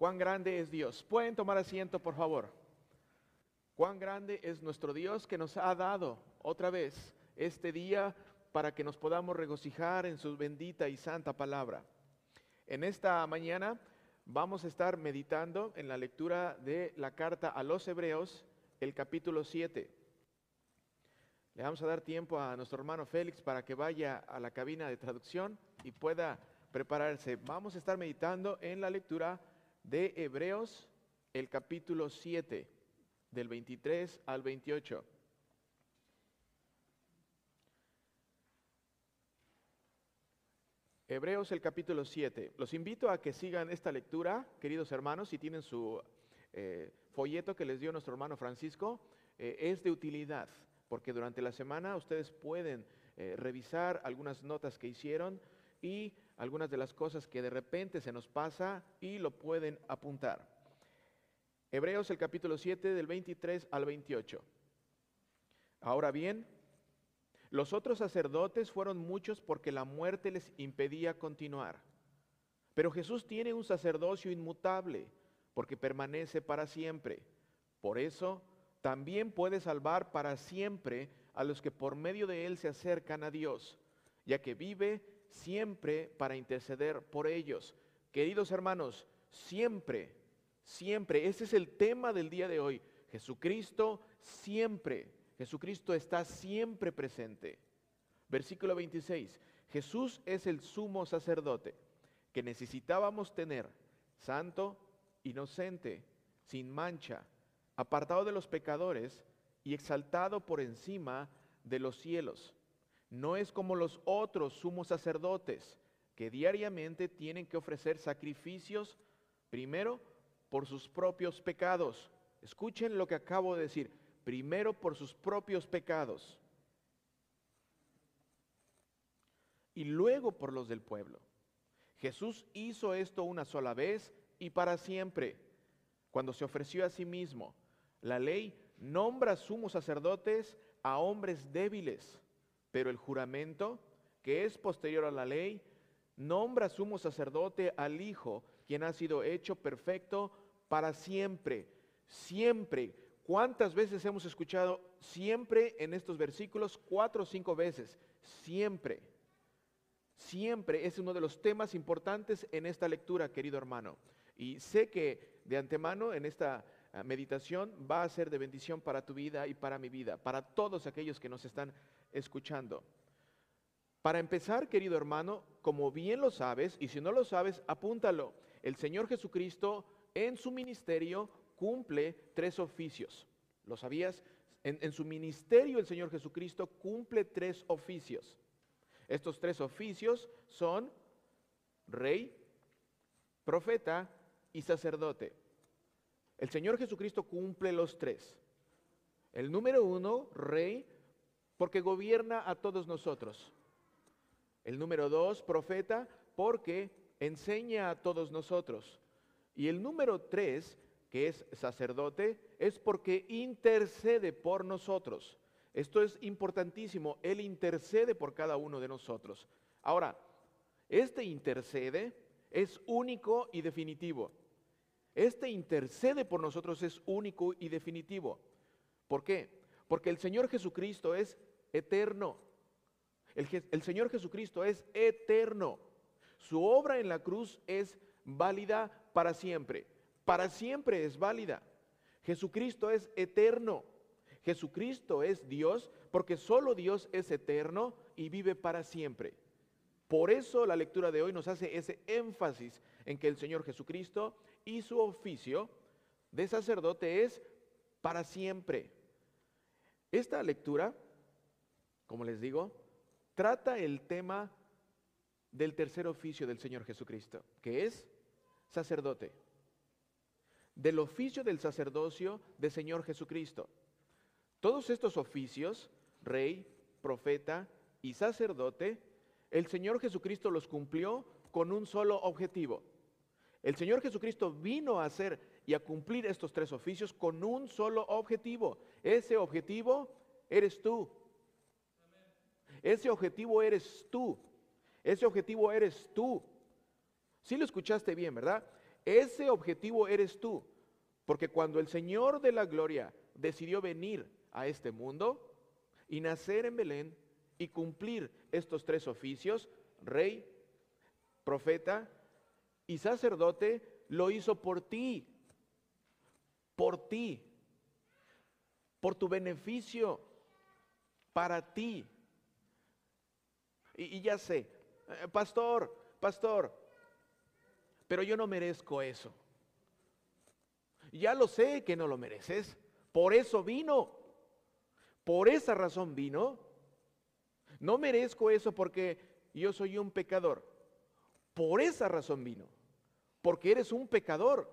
cuán grande es Dios. Pueden tomar asiento, por favor. Cuán grande es nuestro Dios que nos ha dado otra vez este día para que nos podamos regocijar en su bendita y santa palabra. En esta mañana vamos a estar meditando en la lectura de la carta a los Hebreos, el capítulo 7. Le vamos a dar tiempo a nuestro hermano Félix para que vaya a la cabina de traducción y pueda prepararse. Vamos a estar meditando en la lectura de Hebreos, el capítulo 7, del 23 al 28. Hebreos el capítulo 7. Los invito a que sigan esta lectura, queridos hermanos, si tienen su eh, folleto que les dio nuestro hermano Francisco, eh, es de utilidad, porque durante la semana ustedes pueden eh, revisar algunas notas que hicieron y algunas de las cosas que de repente se nos pasa y lo pueden apuntar. Hebreos el capítulo 7 del 23 al 28. Ahora bien, los otros sacerdotes fueron muchos porque la muerte les impedía continuar. Pero Jesús tiene un sacerdocio inmutable porque permanece para siempre. Por eso también puede salvar para siempre a los que por medio de él se acercan a Dios, ya que vive siempre para interceder por ellos. Queridos hermanos, siempre, siempre, ese es el tema del día de hoy. Jesucristo siempre Jesucristo está siempre presente. Versículo 26. Jesús es el sumo sacerdote que necesitábamos tener, santo, inocente, sin mancha, apartado de los pecadores y exaltado por encima de los cielos. No es como los otros sumos sacerdotes que diariamente tienen que ofrecer sacrificios, primero por sus propios pecados. Escuchen lo que acabo de decir primero por sus propios pecados y luego por los del pueblo. Jesús hizo esto una sola vez y para siempre, cuando se ofreció a sí mismo. La ley nombra sumos sacerdotes a hombres débiles, pero el juramento, que es posterior a la ley, nombra sumo sacerdote al Hijo, quien ha sido hecho perfecto para siempre, siempre ¿Cuántas veces hemos escuchado siempre en estos versículos? Cuatro o cinco veces. Siempre. Siempre es uno de los temas importantes en esta lectura, querido hermano. Y sé que de antemano en esta ah, meditación va a ser de bendición para tu vida y para mi vida, para todos aquellos que nos están escuchando. Para empezar, querido hermano, como bien lo sabes, y si no lo sabes, apúntalo. El Señor Jesucristo en su ministerio cumple tres oficios. ¿Lo sabías? En, su ministerio el Señor Jesucristo cumple tres oficios. Estos tres oficios son rey, profeta y sacerdote. El Señor Jesucristo cumple los tres. El número uno, rey, porque gobierna a todos nosotros. El número dos, profeta, porque enseña a todos nosotros. Y el número tres, que es sacerdote, es porque intercede por nosotros. Esto es importantísimo, Él intercede por cada uno de nosotros. Ahora, este intercede es único y definitivo. Este intercede por nosotros es único y definitivo. ¿Por qué? Porque el Señor Jesucristo es eterno. El, Señor Jesucristo es eterno. Su obra en la cruz es válida para siempre para siempre es válida. Jesucristo es eterno. Jesucristo es Dios porque solo Dios es eterno y vive para siempre. Por eso la lectura de hoy nos hace ese énfasis en que el Señor Jesucristo y su oficio de sacerdote es para siempre. Esta lectura, como les digo, trata el tema del tercer oficio del Señor Jesucristo, que es sacerdote del oficio del sacerdocio del Señor Jesucristo. Todos estos oficios, rey, profeta y sacerdote, el Señor Jesucristo los cumplió con un solo objetivo. El Señor Jesucristo vino a hacer y a cumplir estos tres oficios con un solo objetivo. Ese objetivo eres tú. Ese objetivo eres tú. Ese objetivo eres tú. Si lo escuchaste bien, ¿verdad? Ese objetivo eres tú. Porque cuando el Señor de la Gloria decidió venir a este mundo y nacer en Belén y cumplir estos tres oficios, rey, profeta y sacerdote, lo hizo por ti, por ti, por tu beneficio, para ti. Y, ya sé, eh, pastor, pastor, pero yo no merezco eso. Ya lo sé que no lo mereces. Por eso vino. Por esa razón vino. No merezco eso porque yo soy un pecador. Por esa razón vino. Porque eres un pecador.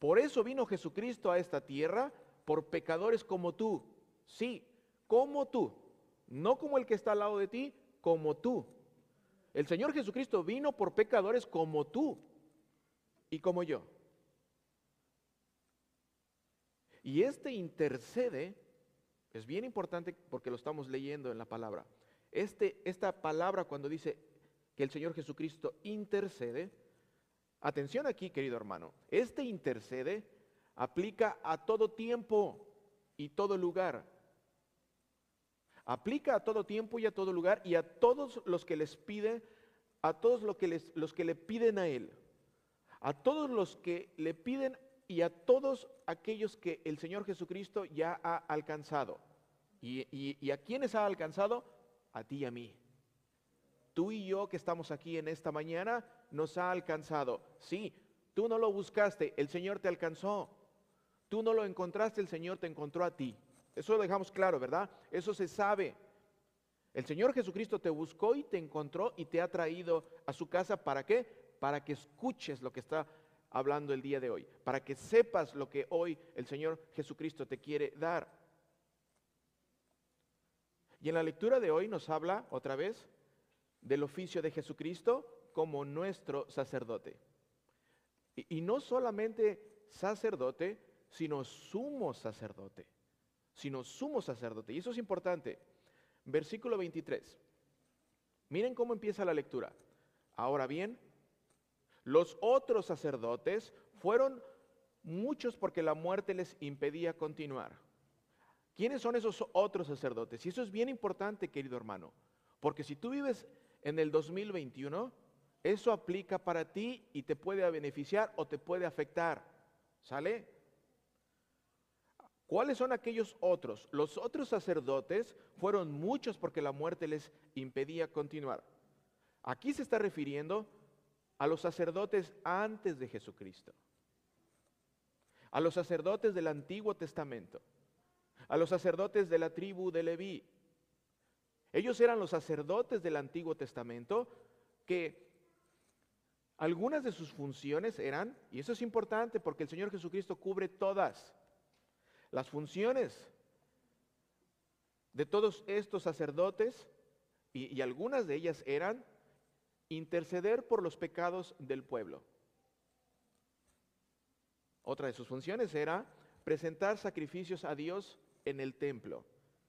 Por eso vino Jesucristo a esta tierra, por pecadores como tú. Sí, como tú. No como el que está al lado de ti, como tú. El Señor Jesucristo vino por pecadores como tú y como yo. Y este intercede, es bien importante porque lo estamos leyendo en la palabra. Este, esta palabra cuando dice que el Señor Jesucristo intercede, atención aquí querido hermano, este intercede aplica a todo tiempo y todo lugar. Aplica a todo tiempo y a todo lugar y a todos los que les pide, a todos los que, les, los que le piden a Él a todos los que le piden y a todos aquellos que el Señor Jesucristo ya ha alcanzado. ¿Y, a quiénes ha alcanzado? A ti y a mí. Tú y yo que estamos aquí en esta mañana nos ha alcanzado. Sí, tú no lo buscaste, el Señor te alcanzó. Tú no lo encontraste, el Señor te encontró a ti. Eso lo dejamos claro, ¿verdad? Eso se sabe. El Señor Jesucristo te buscó y te encontró y te ha traído a su casa. ¿Para qué? para que escuches lo que está hablando el día de hoy, para que sepas lo que hoy el Señor Jesucristo te quiere dar. Y en la lectura de hoy nos habla otra vez del oficio de Jesucristo como nuestro sacerdote. Y, no solamente sacerdote, sino sumo sacerdote. Sino sumo sacerdote. Y eso es importante. Versículo 23. Miren cómo empieza la lectura. Ahora bien, los otros sacerdotes fueron muchos porque la muerte les impedía continuar. ¿Quiénes son esos otros sacerdotes? Y eso es bien importante, querido hermano, porque si tú vives en el 2021, eso aplica para ti y te puede beneficiar o te puede afectar. ¿Sale? ¿Cuáles son aquellos otros? Los otros sacerdotes fueron muchos porque la muerte les impedía continuar. Aquí se está refiriendo a los sacerdotes antes de Jesucristo, a los sacerdotes del Antiguo Testamento, a los sacerdotes de la tribu de Leví. Ellos eran los sacerdotes del Antiguo Testamento que algunas de sus funciones eran, y eso es importante porque el Señor Jesucristo cubre todas las funciones de todos estos sacerdotes, y, algunas de ellas eran interceder por los pecados del pueblo. Otra de sus funciones era presentar sacrificios a Dios en el templo,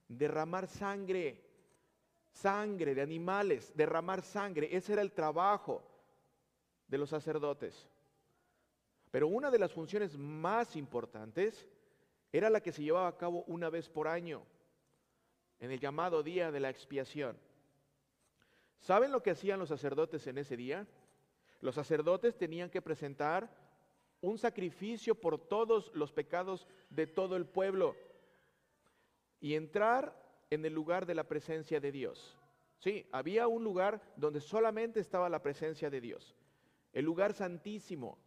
derramar sangre, sangre de animales, derramar sangre. Ese era el trabajo de los sacerdotes. Pero una de las funciones más importantes era la que se llevaba a cabo una vez por año, en el llamado Día de la Expiación. ¿Saben lo que hacían los sacerdotes en ese día? Los sacerdotes tenían que presentar un sacrificio por todos los pecados de todo el pueblo y entrar en el lugar de la presencia de Dios. Sí, había un lugar donde solamente estaba la presencia de Dios, el lugar santísimo.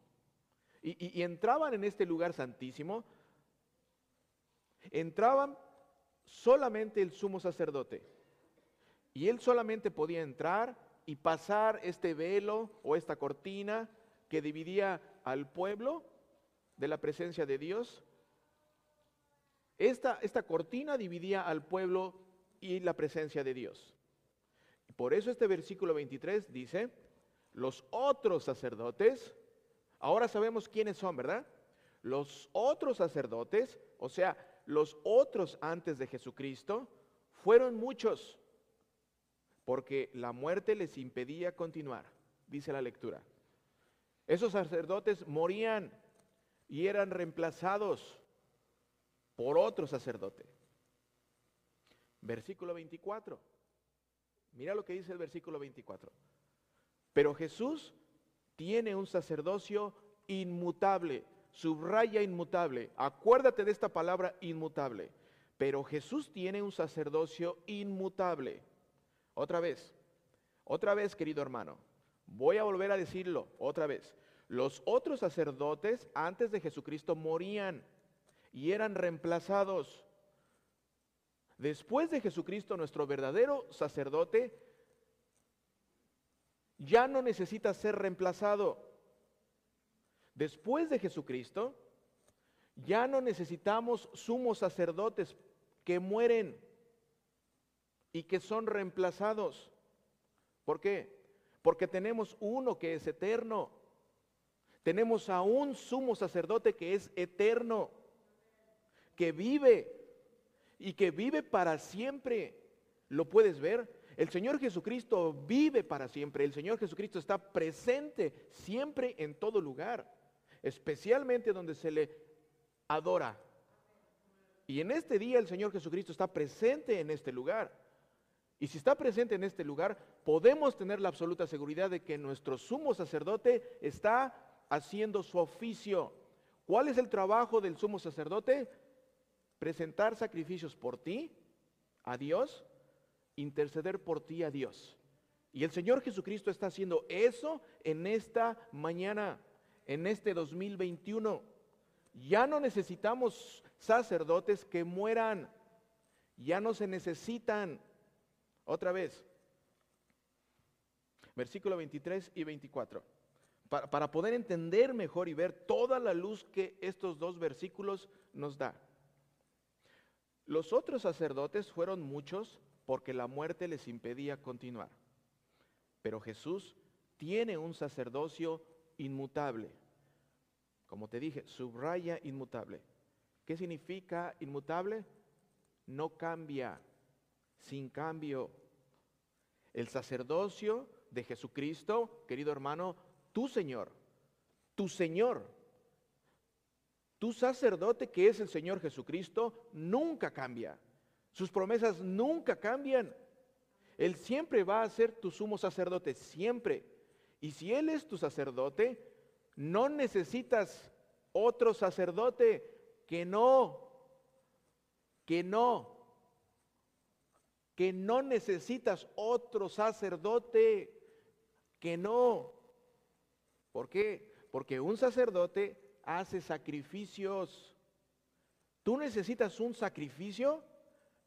Y, y entraban en este lugar santísimo, entraban solamente el sumo sacerdote. Y él solamente podía entrar y pasar este velo o esta cortina que dividía al pueblo de la presencia de Dios. Esta, esta cortina dividía al pueblo y la presencia de Dios. Por eso este versículo 23 dice, los otros sacerdotes, ahora sabemos quiénes son, ¿verdad? Los otros sacerdotes, o sea, los otros antes de Jesucristo, fueron muchos porque la muerte les impedía continuar, dice la lectura. Esos sacerdotes morían y eran reemplazados por otro sacerdote. Versículo 24. Mira lo que dice el versículo 24. Pero Jesús tiene un sacerdocio inmutable, subraya inmutable. Acuérdate de esta palabra inmutable. Pero Jesús tiene un sacerdocio inmutable. Otra vez, otra vez, querido hermano, voy a volver a decirlo otra vez. Los otros sacerdotes antes de Jesucristo morían y eran reemplazados. Después de Jesucristo, nuestro verdadero sacerdote ya no necesita ser reemplazado. Después de Jesucristo, ya no necesitamos sumos sacerdotes que mueren y que son reemplazados. ¿Por qué? Porque tenemos uno que es eterno. Tenemos a un sumo sacerdote que es eterno, que vive y que vive para siempre. ¿Lo puedes ver? El Señor Jesucristo vive para siempre. El Señor Jesucristo está presente siempre en todo lugar, especialmente donde se le adora. Y en este día el Señor Jesucristo está presente en este lugar. Y si está presente en este lugar, podemos tener la absoluta seguridad de que nuestro sumo sacerdote está haciendo su oficio. ¿Cuál es el trabajo del sumo sacerdote? Presentar sacrificios por ti, a Dios, interceder por ti a Dios. Y el Señor Jesucristo está haciendo eso en esta mañana, en este 2021. Ya no necesitamos sacerdotes que mueran, ya no se necesitan. Otra vez, versículo 23 y 24. Para, para, poder entender mejor y ver toda la luz que estos dos versículos nos da. Los otros sacerdotes fueron muchos porque la muerte les impedía continuar. Pero Jesús tiene un sacerdocio inmutable. Como te dije, subraya inmutable. ¿Qué significa inmutable? No cambia, sin cambio. El sacerdocio de Jesucristo, querido hermano, tu Señor, tu Señor, tu sacerdote que es el Señor Jesucristo, nunca cambia. Sus promesas nunca cambian. Él siempre va a ser tu sumo sacerdote, siempre. Y si Él es tu sacerdote, no necesitas otro sacerdote que no, que no, que no necesitas otro sacerdote, que no. ¿Por qué? Porque un sacerdote hace sacrificios. ¿Tú necesitas un sacrificio?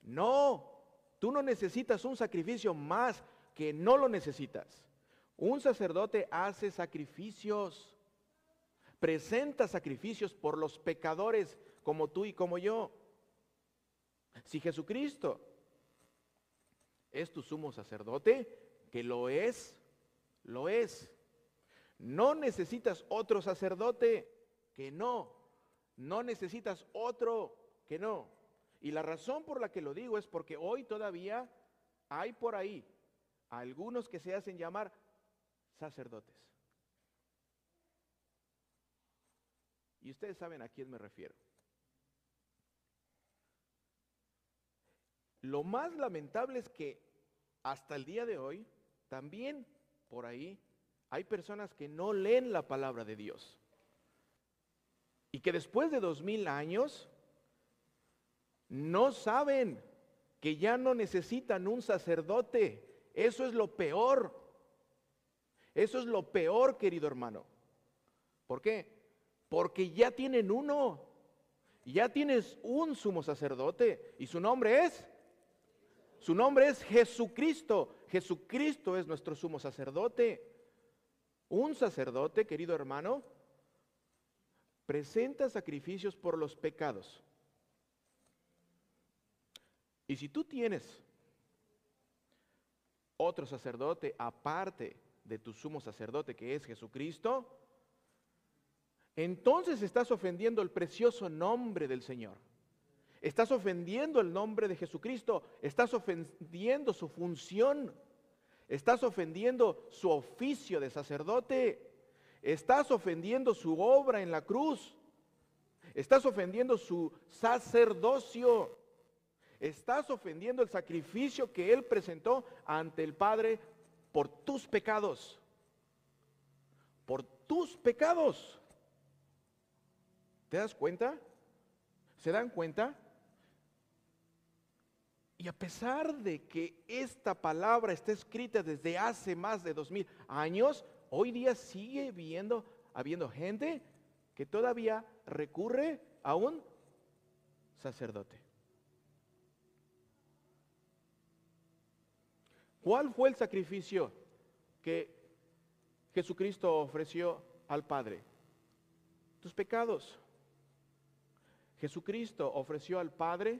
No, tú no necesitas un sacrificio más que no lo necesitas. Un sacerdote hace sacrificios, presenta sacrificios por los pecadores como tú y como yo. Si Jesucristo es tu sumo sacerdote, que lo es, lo es. No necesitas otro sacerdote, que no. No necesitas otro, que no. Y la razón por la que lo digo es porque hoy todavía hay por ahí algunos que se hacen llamar sacerdotes. Y ustedes saben a quién me refiero. Lo más lamentable es que hasta el día de hoy también por ahí hay personas que no leen la palabra de Dios. Y que después de dos mil años no saben que ya no necesitan un sacerdote. Eso es lo peor. Eso es lo peor, querido hermano. ¿Por qué? Porque ya tienen uno. Ya tienes un sumo sacerdote y su nombre es su nombre es Jesucristo. Jesucristo es nuestro sumo sacerdote. Un sacerdote, querido hermano, presenta sacrificios por los pecados. Y si tú tienes otro sacerdote aparte de tu sumo sacerdote que es Jesucristo, entonces estás ofendiendo el precioso nombre del Señor. Estás ofendiendo el nombre de Jesucristo, estás ofendiendo su función, estás ofendiendo su oficio de sacerdote, Estás ofendiendo su obra en la cruz. Estás ofendiendo su sacerdocio. Estás ofendiendo el sacrificio que Él presentó ante el Padre por tus pecados. Por tus pecados. ¿Te das cuenta? ¿Se dan cuenta? Y a pesar de que esta palabra está escrita desde hace más de dos mil años, hoy día sigue viendo, habiendo gente que todavía recurre a un sacerdote. ¿Cuál fue el sacrificio que Jesucristo ofreció al Padre? Tus pecados. Jesucristo ofreció al Padre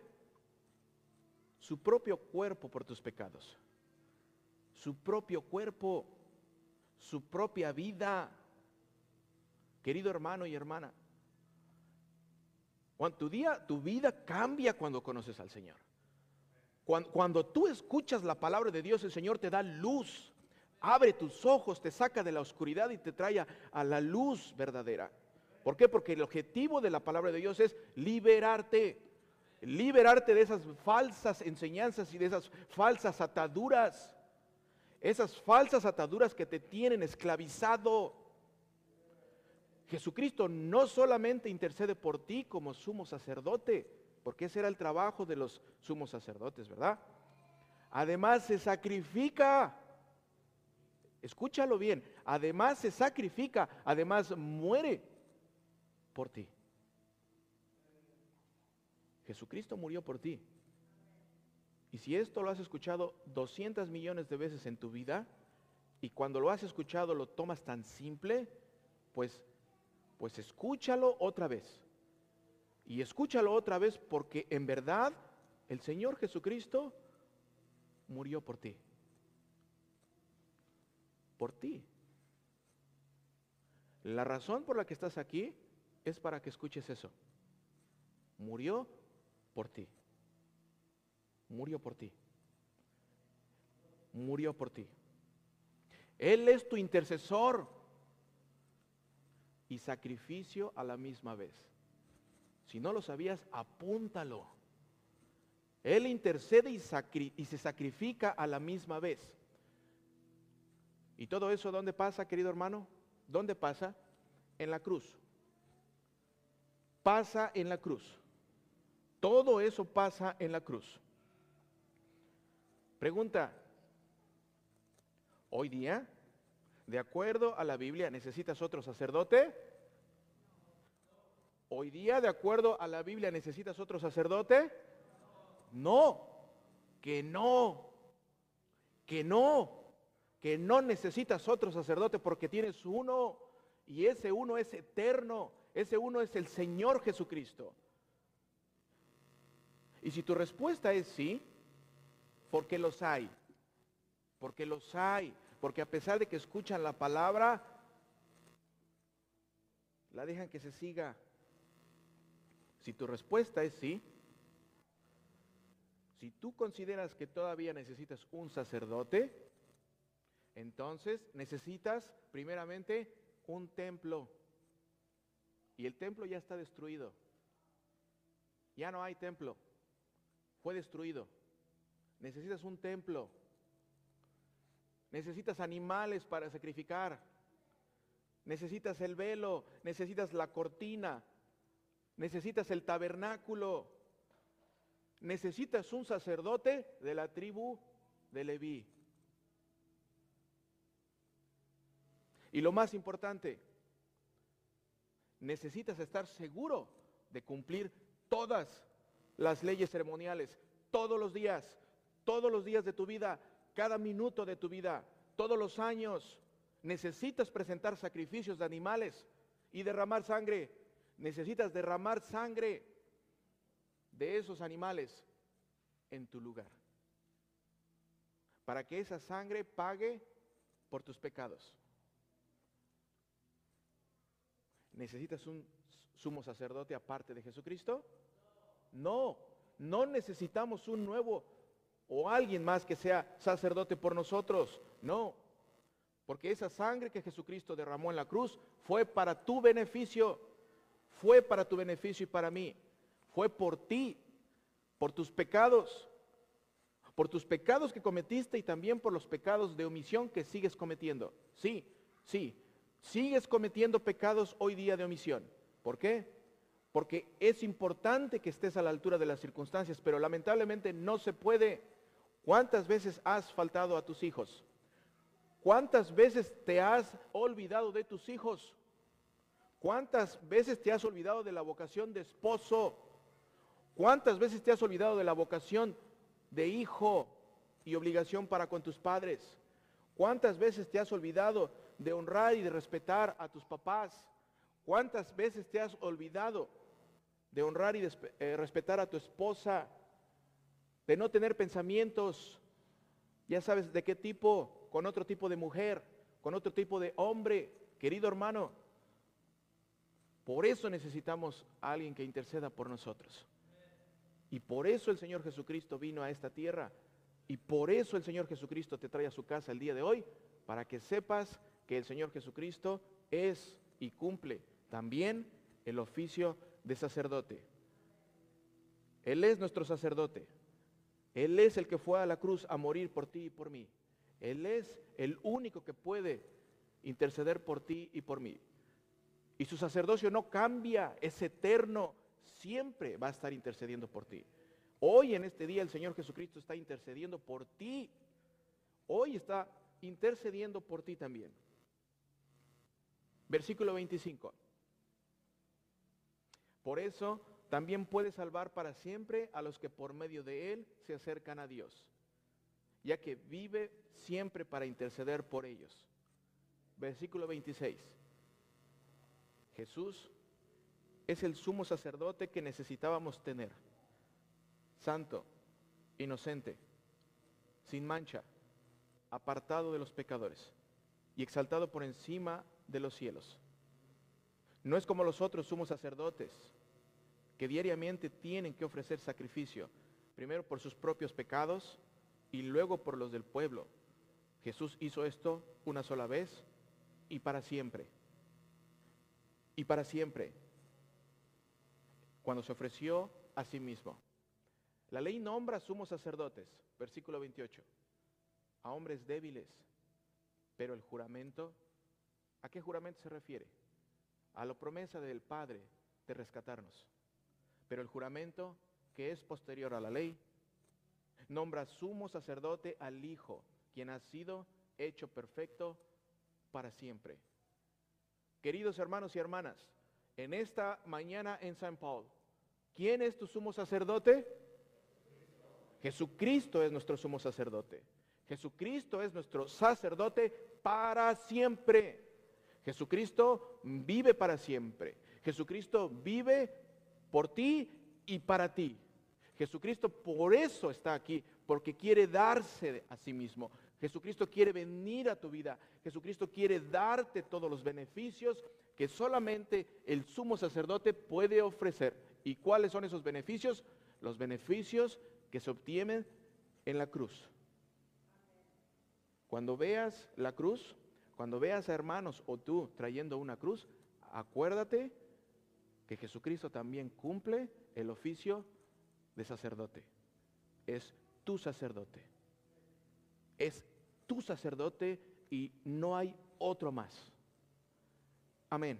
su propio cuerpo por tus pecados. Su propio cuerpo, su propia vida. Querido hermano y hermana, cuando tu, día, tu vida cambia cuando conoces al Señor. Cuando, tú escuchas la palabra de Dios, el Señor te da luz, abre tus ojos, te saca de la oscuridad y te trae a la luz verdadera. ¿Por qué? Porque el objetivo de la palabra de Dios es liberarte. Liberarte de esas falsas enseñanzas y de esas falsas ataduras. Esas falsas ataduras que te tienen esclavizado. Jesucristo no solamente intercede por ti como sumo sacerdote, porque ese era el trabajo de los sumos sacerdotes, ¿verdad? Además se sacrifica. Escúchalo bien. Además se sacrifica, además muere por ti. Jesucristo murió por ti. Y si esto lo has escuchado 200 millones de veces en tu vida, y cuando lo has escuchado lo tomas tan simple, pues, pues escúchalo otra vez. Y escúchalo otra vez porque en verdad el Señor Jesucristo murió por ti. Por ti. La razón por la que estás aquí es para que escuches eso. Murió por ti. Murió por ti. Murió por ti. Él es tu intercesor y sacrificio a la misma vez. Si no lo sabías, apúntalo. Él intercede y, se sacrifica a la misma vez. ¿Y todo eso dónde pasa, querido hermano? ¿Dónde pasa? En la cruz pasa en la cruz. Todo eso pasa en la cruz. Pregunta, hoy día, de acuerdo a la Biblia, ¿necesitas otro sacerdote? Hoy día, de acuerdo a la Biblia, ¿necesitas otro sacerdote? No, que no, que no, que no necesitas otro sacerdote porque tienes uno. Y ese uno es eterno. Ese uno es el Señor Jesucristo. Y si tu respuesta es sí, porque los hay, porque los hay, porque a pesar de que escuchan la palabra, la dejan que se siga. Si tu respuesta es sí, si tú consideras que todavía necesitas un sacerdote, entonces necesitas primeramente un templo. Y el templo ya está destruido. Ya no hay templo. Fue destruido. Necesitas un templo. Necesitas animales para sacrificar. Necesitas el velo. Necesitas la cortina. Necesitas el tabernáculo. Necesitas un sacerdote de la tribu de Leví. Y lo más importante, necesitas estar seguro de cumplir todas las leyes ceremoniales, todos los días, todos los días de tu vida, cada minuto de tu vida, todos los años. Necesitas presentar sacrificios de animales y derramar sangre. Necesitas derramar sangre de esos animales en tu lugar. Para que esa sangre pague por tus pecados. ¿Necesitas un sumo sacerdote aparte de Jesucristo? No, no necesitamos un nuevo o alguien más que sea sacerdote por nosotros. No, Porque esa sangre que Jesucristo derramó en la cruz fue para tu beneficio, fue para tu beneficio y para mí, fue por ti, por tus pecados, por tus pecados que cometiste y también por los pecados de omisión que sigues cometiendo. Sí, sí, sigues cometiendo pecados hoy día de omisión. ¿Por qué? Porque es importante que estés a la altura de las circunstancias, pero lamentablemente no se puede. ¿Cuántas veces has faltado a tus hijos? ¿Cuántas veces te has olvidado de tus hijos? ¿Cuántas veces te has olvidado de la vocación de esposo? ¿Cuántas veces te has olvidado de la vocación de hijo y obligación para con tus padres? ¿Cuántas veces te has olvidado de honrar y de respetar a tus papás? ¿Cuántas veces te has olvidado de honrar y eh, respetar a tu esposa? De no tener pensamientos, ya sabes de qué tipo, con otro tipo de mujer, con otro tipo de hombre, querido hermano. Por eso necesitamos a alguien que interceda por nosotros. Y por eso el Señor Jesucristo vino a esta tierra. Y por eso el Señor Jesucristo te trae a su casa el día de hoy, para que sepas que el Señor Jesucristo es y cumple también el oficio de sacerdote. Él es nuestro sacerdote. Él es el que fue a la cruz a morir por ti y por mí. Él es el único que puede interceder por ti y por mí. Y su sacerdocio no cambia, es eterno, siempre va a estar intercediendo por ti. Hoy en este día el Señor Jesucristo está intercediendo por ti. Hoy está intercediendo por ti también. Versículo 25. Por eso también puede salvar para siempre a los que por medio de Él se acercan a Dios ya que vive siempre para interceder por ellos. Versículo 26. Jesús es el sumo sacerdote que necesitábamos tener. Santo, inocente, sin mancha, apartado de los pecadores y exaltado por encima de los cielos. No es como los otros sumos sacerdotes que diariamente tienen que ofrecer sacrificio, primero por sus propios pecados y luego por los del pueblo. Jesús hizo esto una sola vez y para siempre. Y para siempre. Cuando se ofreció a sí mismo. La ley nombra sumos sacerdotes, versículo 28, a hombres débiles. Pero el juramento, ¿a qué juramento se refiere? A la promesa del Padre de rescatarnos. Pero el juramento que es posterior a la ley nombra sumo sacerdote al Hijo, quien ha sido hecho perfecto para siempre. Queridos hermanos y hermanas, en esta mañana en San Paul, ¿quién es tu sumo sacerdote? Jesucristo es nuestro sumo sacerdote. Jesucristo es nuestro sacerdote para siempre. Jesucristo vive para siempre. Jesucristo vive por ti y para ti. Jesucristo por eso está aquí, porque quiere darse a sí mismo. Jesucristo quiere venir a tu vida. Jesucristo quiere darte todos los beneficios que solamente el sumo sacerdote puede ofrecer. ¿Y cuáles son esos beneficios? Los beneficios que se obtienen en la cruz. Cuando veas la cruz, cuando veas a hermanos o tú trayendo una cruz, acuérdate que Jesucristo también cumple el oficio de sacerdote. Es tu sacerdote. Es tu sacerdote y no hay otro más. Amén.